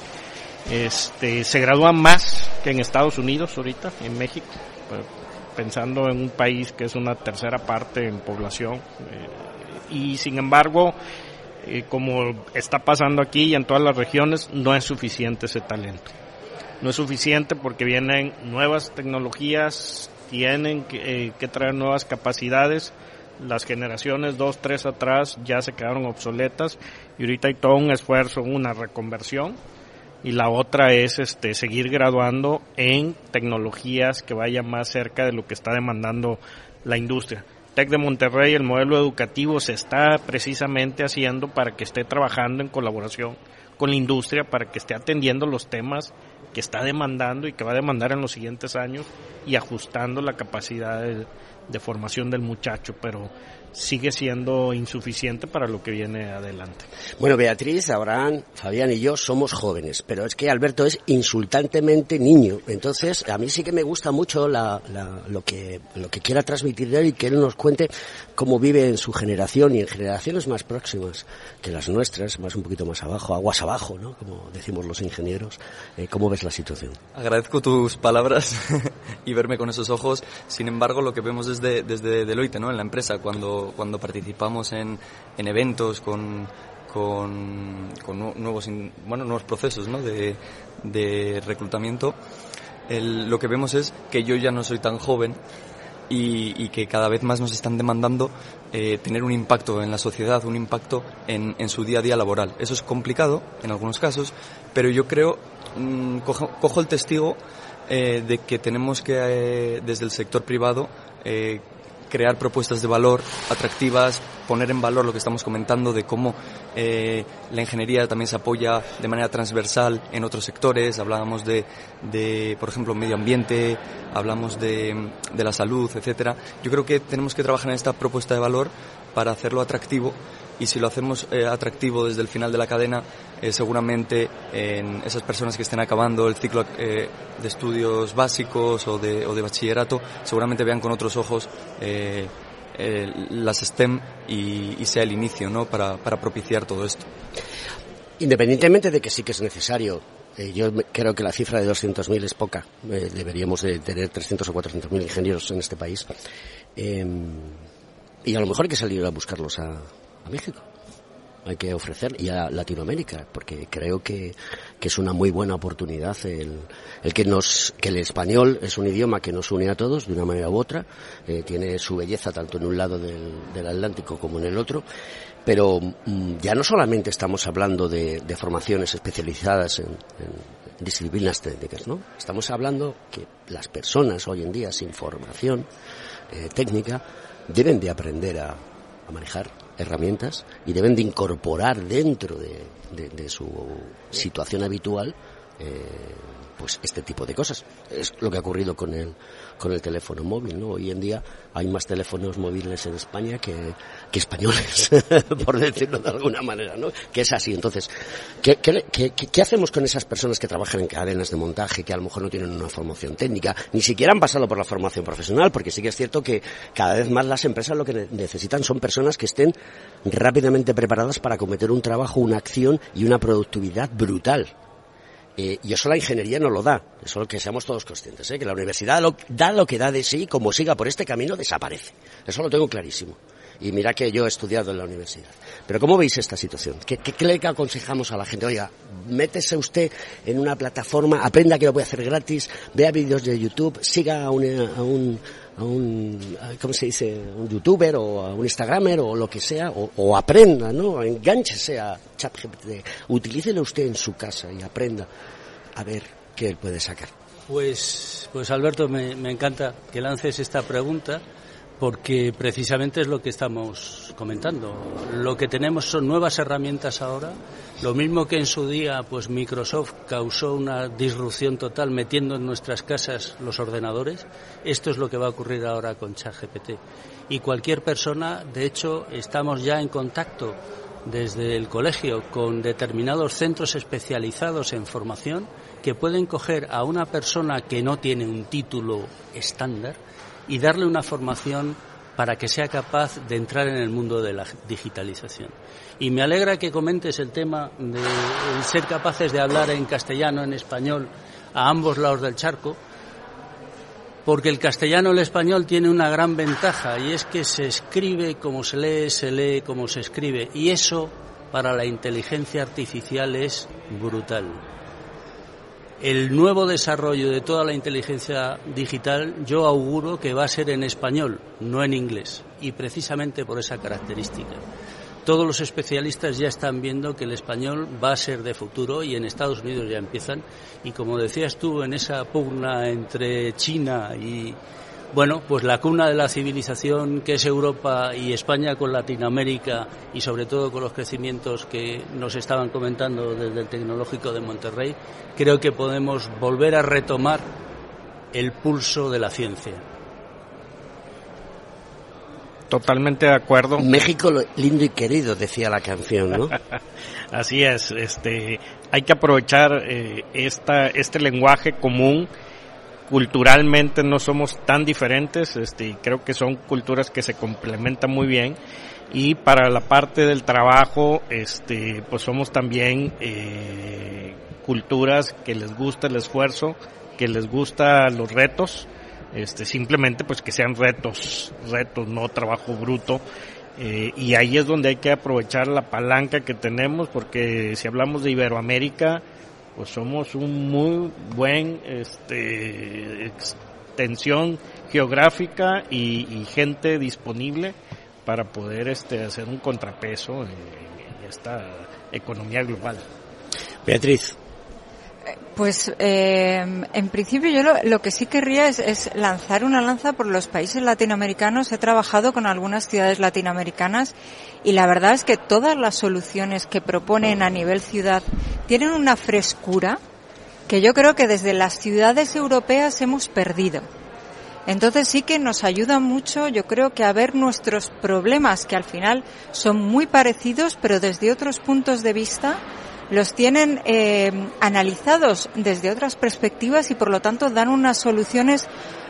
Este, se gradúan más que en Estados Unidos ahorita, en México, pues, pensando en un país que es una tercera parte en población. Eh, y sin embargo, eh, como está pasando aquí y en todas las regiones, no es suficiente ese talento. No es suficiente porque vienen nuevas tecnologías, tienen que, eh, que traer nuevas capacidades. Las generaciones dos, tres atrás ya se quedaron obsoletas y ahorita hay todo un esfuerzo, una reconversión y la otra es este seguir graduando en tecnologías que vayan más cerca de lo que está demandando la industria. Tec de Monterrey, el modelo educativo se está precisamente haciendo para que esté trabajando en colaboración con la industria, para que esté atendiendo los temas que está demandando y que va a demandar en los siguientes años y ajustando la capacidad de, formación del muchacho, pero sigue siendo insuficiente para lo que viene adelante. Bueno, Beatriz, Abraham, Fabián y yo somos jóvenes, pero es que Alberto es insultantemente niño. Entonces, a mí sí que me gusta mucho la, lo, que, lo que quiera transmitir él y que él nos cuente cómo vive en su generación y en generaciones más próximas que las nuestras, más un poquito más abajo, aguas abajo, ¿no? Como decimos los ingenieros. Eh, ¿Cómo ves la situación? Agradezco tus palabras [LAUGHS] y verme con esos ojos. Sin embargo, lo que vemos desde, desde Deloitte, ¿no? En la empresa, cuando cuando, participamos en, en eventos con, con, nuevos, bueno, nuevos procesos ¿no? de, de reclutamiento, lo que vemos es que yo ya no soy tan joven y, que cada vez más nos están demandando eh, tener un impacto en la sociedad, un impacto en, en, su día a día laboral. Eso es complicado en algunos casos, pero yo creo, mm, cojo, cojo, el testigo eh, de que tenemos que, eh, desde el sector privado, crear propuestas de valor atractivas, poner en valor lo que estamos comentando de cómo eh, la ingeniería también se apoya de manera transversal en otros sectores. Hablábamos de, de por ejemplo, medio ambiente, hablamos de, de la salud, etcétera. Yo creo que tenemos que trabajar en esta propuesta de valor para hacerlo atractivo y si lo hacemos eh, atractivo desde el final de la cadena, eh, seguramente en esas personas que estén acabando el ciclo eh, de estudios básicos o de, o de, bachillerato, seguramente vean con otros ojos las STEM y, sea el inicio ¿no? para, para propiciar todo esto. Independientemente de que sí que es necesario yo creo que la cifra de 200.000 es poca. deberíamos de tener 300 o 400.000 ingenieros en este país. y a lo mejor hay que salir a buscarlos a, a México. Hay que ofrecer y a Latinoamérica, porque creo que, es una muy buena oportunidad el, el, que nos, que el español es un idioma que nos une a todos de una manera u otra, eh, tiene su belleza tanto en un lado del, Atlántico como en el otro, pero mm, ya no solamente estamos hablando de, formaciones especializadas en, disciplinas técnicas, ¿no? Estamos hablando que las personas hoy en día sin formación eh, técnica deben de aprender a manejar herramientas y deben de incorporar dentro de, su situación habitual eh, pues este tipo de cosas. Es lo que ha ocurrido con el, con el teléfono móvil, ¿no? Hoy en día hay más teléfonos móviles en España que, españoles, [LAUGHS] por decirlo de alguna manera, ¿no? Que es así. Entonces, ¿qué, qué, qué, qué hacemos con esas personas que trabajan en cadenas de montaje, que a lo mejor no tienen una formación técnica, ni siquiera han pasado por la formación profesional? Porque sí que es cierto que cada vez más las empresas lo que necesitan son personas que estén rápidamente preparadas para cometer un trabajo, una acción y una productividad brutal. Eh, y eso la ingeniería no lo da. Eso es lo que seamos todos conscientes, ¿eh? que la universidad da lo que da de sí, como siga por este camino, desaparece. Eso lo tengo clarísimo. Y mira que yo he estudiado en la universidad. Pero ¿cómo veis esta situación? ¿Qué, qué, le aconsejamos a la gente? Oiga, métese usted en una plataforma, aprenda que lo puede hacer gratis, vea vídeos de YouTube, siga a un, a un, ¿cómo se dice? Un youtuber o a un instagramer o lo que sea, o, aprenda, ¿no? Engánchese a ChatGPT, utilícelo usted en su casa y aprenda a ver qué él puede sacar. Pues, pues Alberto, me, me encanta que lances esta pregunta porque precisamente es lo que estamos comentando. Lo que tenemos son nuevas herramientas ahora, lo mismo que en su día pues Microsoft causó una disrupción total metiendo en nuestras casas los ordenadores, esto es lo que va a ocurrir ahora con ChatGPT. Y cualquier persona, de hecho, estamos ya en contacto desde el colegio con determinados centros especializados en formación que pueden coger a una persona que no tiene un título estándar y darle una formación para que sea capaz de entrar en el mundo de la digitalización. Y me alegra que comentes el tema de ser capaces de hablar en castellano, en español, a ambos lados del charco, porque el castellano y el español tiene una gran ventaja y es que se escribe como se lee, se lee como se escribe y eso para la inteligencia artificial es brutal el nuevo desarrollo de toda la inteligencia digital yo auguro que va a ser en español, no en inglés, y precisamente por esa característica. Todos los especialistas ya están viendo que el español va a ser de futuro y en Estados Unidos ya empiezan. Y como decías tú, en esa pugna entre China y, bueno, pues la cuna de la civilización que es Europa y España con Latinoamérica y sobre todo con los crecimientos que nos estaban comentando desde el Tecnológico de Monterrey, creo que podemos volver a retomar el pulso de la ciencia. Totalmente de acuerdo. México lindo y querido, decía la canción, ¿no? [LAUGHS] Así es, este, hay que aprovechar eh, esta, este lenguaje común culturalmente no somos tan diferentes, este, creo que son culturas que se complementan muy bien y para la parte del trabajo, este, pues somos también eh, culturas que les gusta el esfuerzo, que les gusta los retos, este, simplemente pues que sean retos, retos, no trabajo bruto. Eh, y ahí es donde hay que aprovechar la palanca que tenemos, porque si hablamos de Iberoamérica, pues somos un muy buen este, extensión geográfica y, gente disponible para poder este, hacer un contrapeso en, esta economía global. Beatriz. Pues eh, en principio yo lo, que sí querría es, es, lanzar una lanza por los países latinoamericanos. He trabajado con algunas ciudades latinoamericanas y la verdad es que todas las soluciones que proponen a nivel ciudad tienen una frescura que yo creo que desde las ciudades europeas hemos perdido. Entonces sí que nos ayuda mucho, yo creo que a ver nuestros problemas, que al final son muy parecidos, pero desde otros puntos de vista, los tienen eh, analizados desde otras perspectivas y por lo tanto dan unas soluciones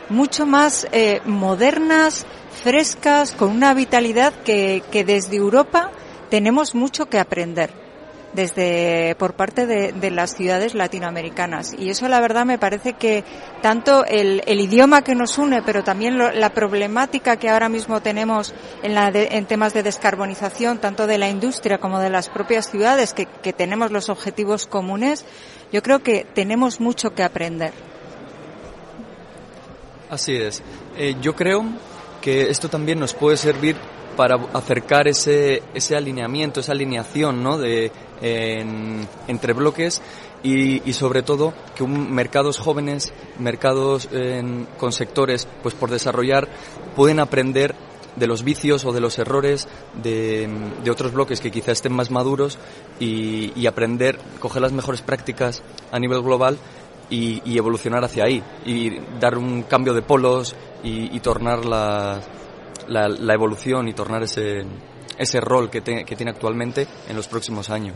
mucho más eh, modernas, frescas, con una vitalidad que, que desde Europa tenemos mucho que aprender desde por parte de, las ciudades latinoamericanas. Y eso la verdad me parece que tanto el, idioma que nos une pero también la problemática que ahora mismo tenemos en, la en temas de descarbonización tanto de la industria como de las propias ciudades que, tenemos los objetivos comunes yo creo que tenemos mucho que aprender. Así es. Eh, yo creo que esto también nos puede servir para acercar ese, ese alineamiento, esa alineación ¿no? de, entre bloques y, y, sobre todo que un, mercados jóvenes, mercados con sectores pues por desarrollar, pueden aprender de los vicios o de los errores de, de otros bloques que quizá estén más maduros y, y, aprender, coger las mejores prácticas a nivel global y, y, evolucionar hacia ahí y dar un cambio de polos y, y tornar la, la, la, evolución y tornar ese, ese rol que, que tiene actualmente en los próximos años.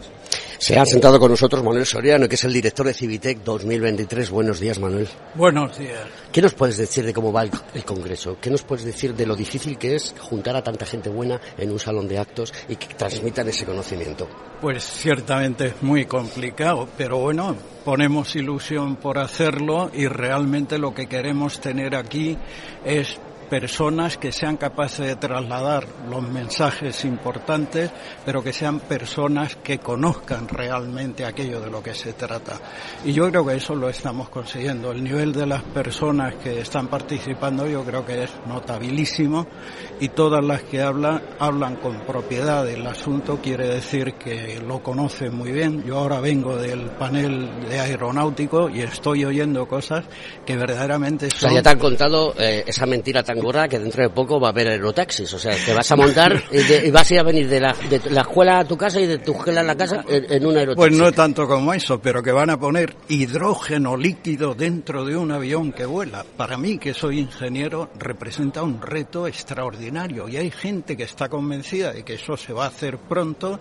Se ha sentado con nosotros Manuel Soriano, que es el director de Civitec 2023. Buenos días, Manuel. Buenos días. ¿Qué nos puedes decir de cómo va el, Congreso? ¿Qué nos puedes decir de lo difícil que es juntar a tanta gente buena en un salón de actos y que transmitan ese conocimiento? Pues ciertamente es muy complicado, pero bueno, ponemos ilusión por hacerlo y realmente lo que queremos tener aquí es personas que sean capaces de trasladar los mensajes importantes, pero que sean personas que conozcan realmente aquello de lo que se trata. Y yo creo que eso lo estamos consiguiendo. El nivel de las personas que están participando yo creo que es notabilísimo y todas las que hablan hablan con propiedad del asunto, quiere decir que lo conocen muy bien. Yo ahora vengo del panel de aeronáutico y estoy oyendo cosas que verdaderamente son... O sea, ya te han contado eh, esa mentira tan gorda que dentro de poco va a haber aerotaxis. O sea, te vas a montar y, vas a ir a venir de la, de la escuela a tu casa y de tu escuela a la casa en, un aerotaxi. Pues no tanto como eso, pero que van a poner hidrógeno líquido dentro de un avión que vuela. Para mí, que soy ingeniero, representa un reto extraordinario y hay gente que está convencida de que eso se va a hacer pronto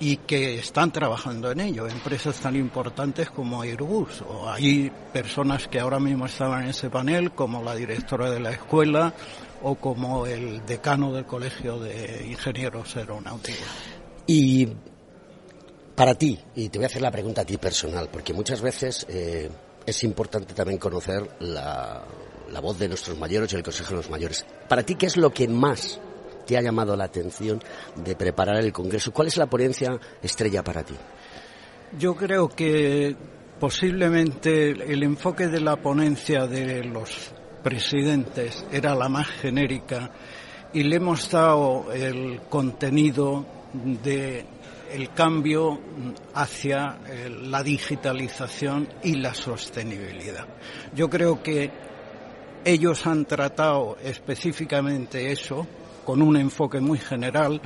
y que están trabajando en ello, empresas tan importantes como Airbus, o hay personas que ahora mismo estaban en ese panel, como la directora de la escuela o como el decano del Colegio de Ingenieros Aeronáuticos. Y para ti, y te voy a hacer la pregunta a ti personal, porque muchas veces eh, es importante también conocer la, la voz de nuestros mayores y el Consejo de los Mayores. Para ti, ¿qué es lo que más te ha llamado la atención de preparar el Congreso? ¿Cuál es la ponencia estrella para ti? Yo creo que posiblemente el enfoque de la ponencia de los presidentes era la más genérica y le hemos dado el contenido de el cambio hacia eh, la digitalización y la sostenibilidad. Yo creo que ellos han tratado específicamente eso con un enfoque muy general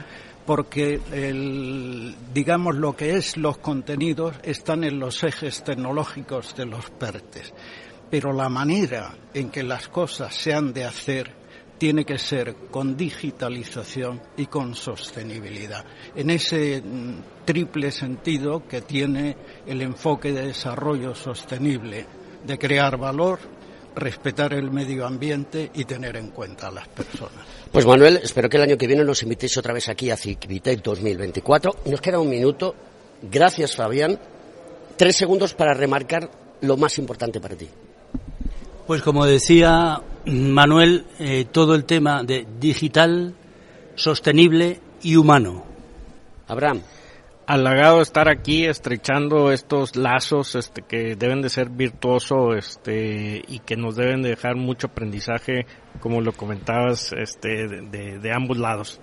porque el, digamos lo que es los contenidos están en los ejes tecnológicos de los PERTES, pero la manera en que las cosas se han de hacer tiene que ser con digitalización y con sostenibilidad. En ese mm, triple sentido que tiene el enfoque de desarrollo sostenible, de crear valor, respetar el medio ambiente y tener en cuenta a las personas. Pues Manuel, espero que el año que viene nos invitéis otra vez aquí a Cicvitec 2024. Nos queda un minuto. Gracias, Fabián. Tres segundos para remarcar lo más importante para ti. Pues como decía Manuel, eh, todo el tema de digital, sostenible y humano. Abraham halagado estar aquí estrechando estos lazos este que deben de ser virtuosos este y que nos deben de dejar mucho aprendizaje como lo comentabas este de, ambos lados.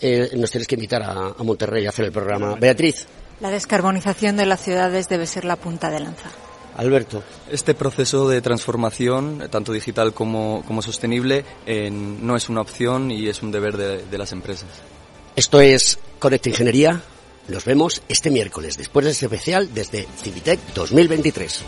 Eh, nos tienes que invitar a, a, Monterrey a hacer el programa. Beatriz. La descarbonización de las ciudades debe ser la punta de lanza. Alberto. Este proceso de transformación, tanto digital como, como sostenible, no es una opción y es un deber de, de las empresas. Esto es Conecta Ingeniería, nos vemos este miércoles, después de este especial desde Civitec 2023.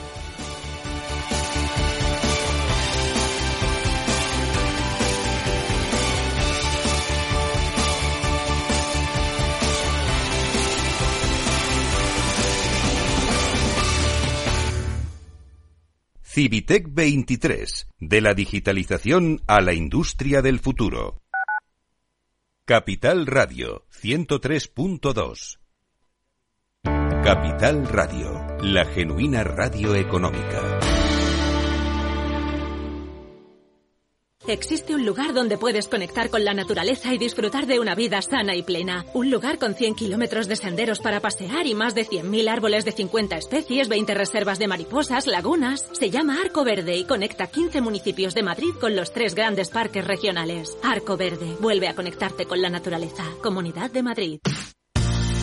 Civitec 23, de la digitalización a la industria del futuro. Capital Radio 103.2 Capital Radio, la genuina radio económica. Existe un lugar donde puedes conectar con la naturaleza y disfrutar de una vida sana y plena. Un lugar con 100 kilómetros de senderos para pasear y más de 100.000 árboles de 50 especies, 20 reservas de mariposas, lagunas. Se llama Arco Verde y conecta 15 municipios de Madrid con los tres grandes parques regionales. Arco Verde, vuelve a conectarte con la naturaleza. Comunidad de Madrid.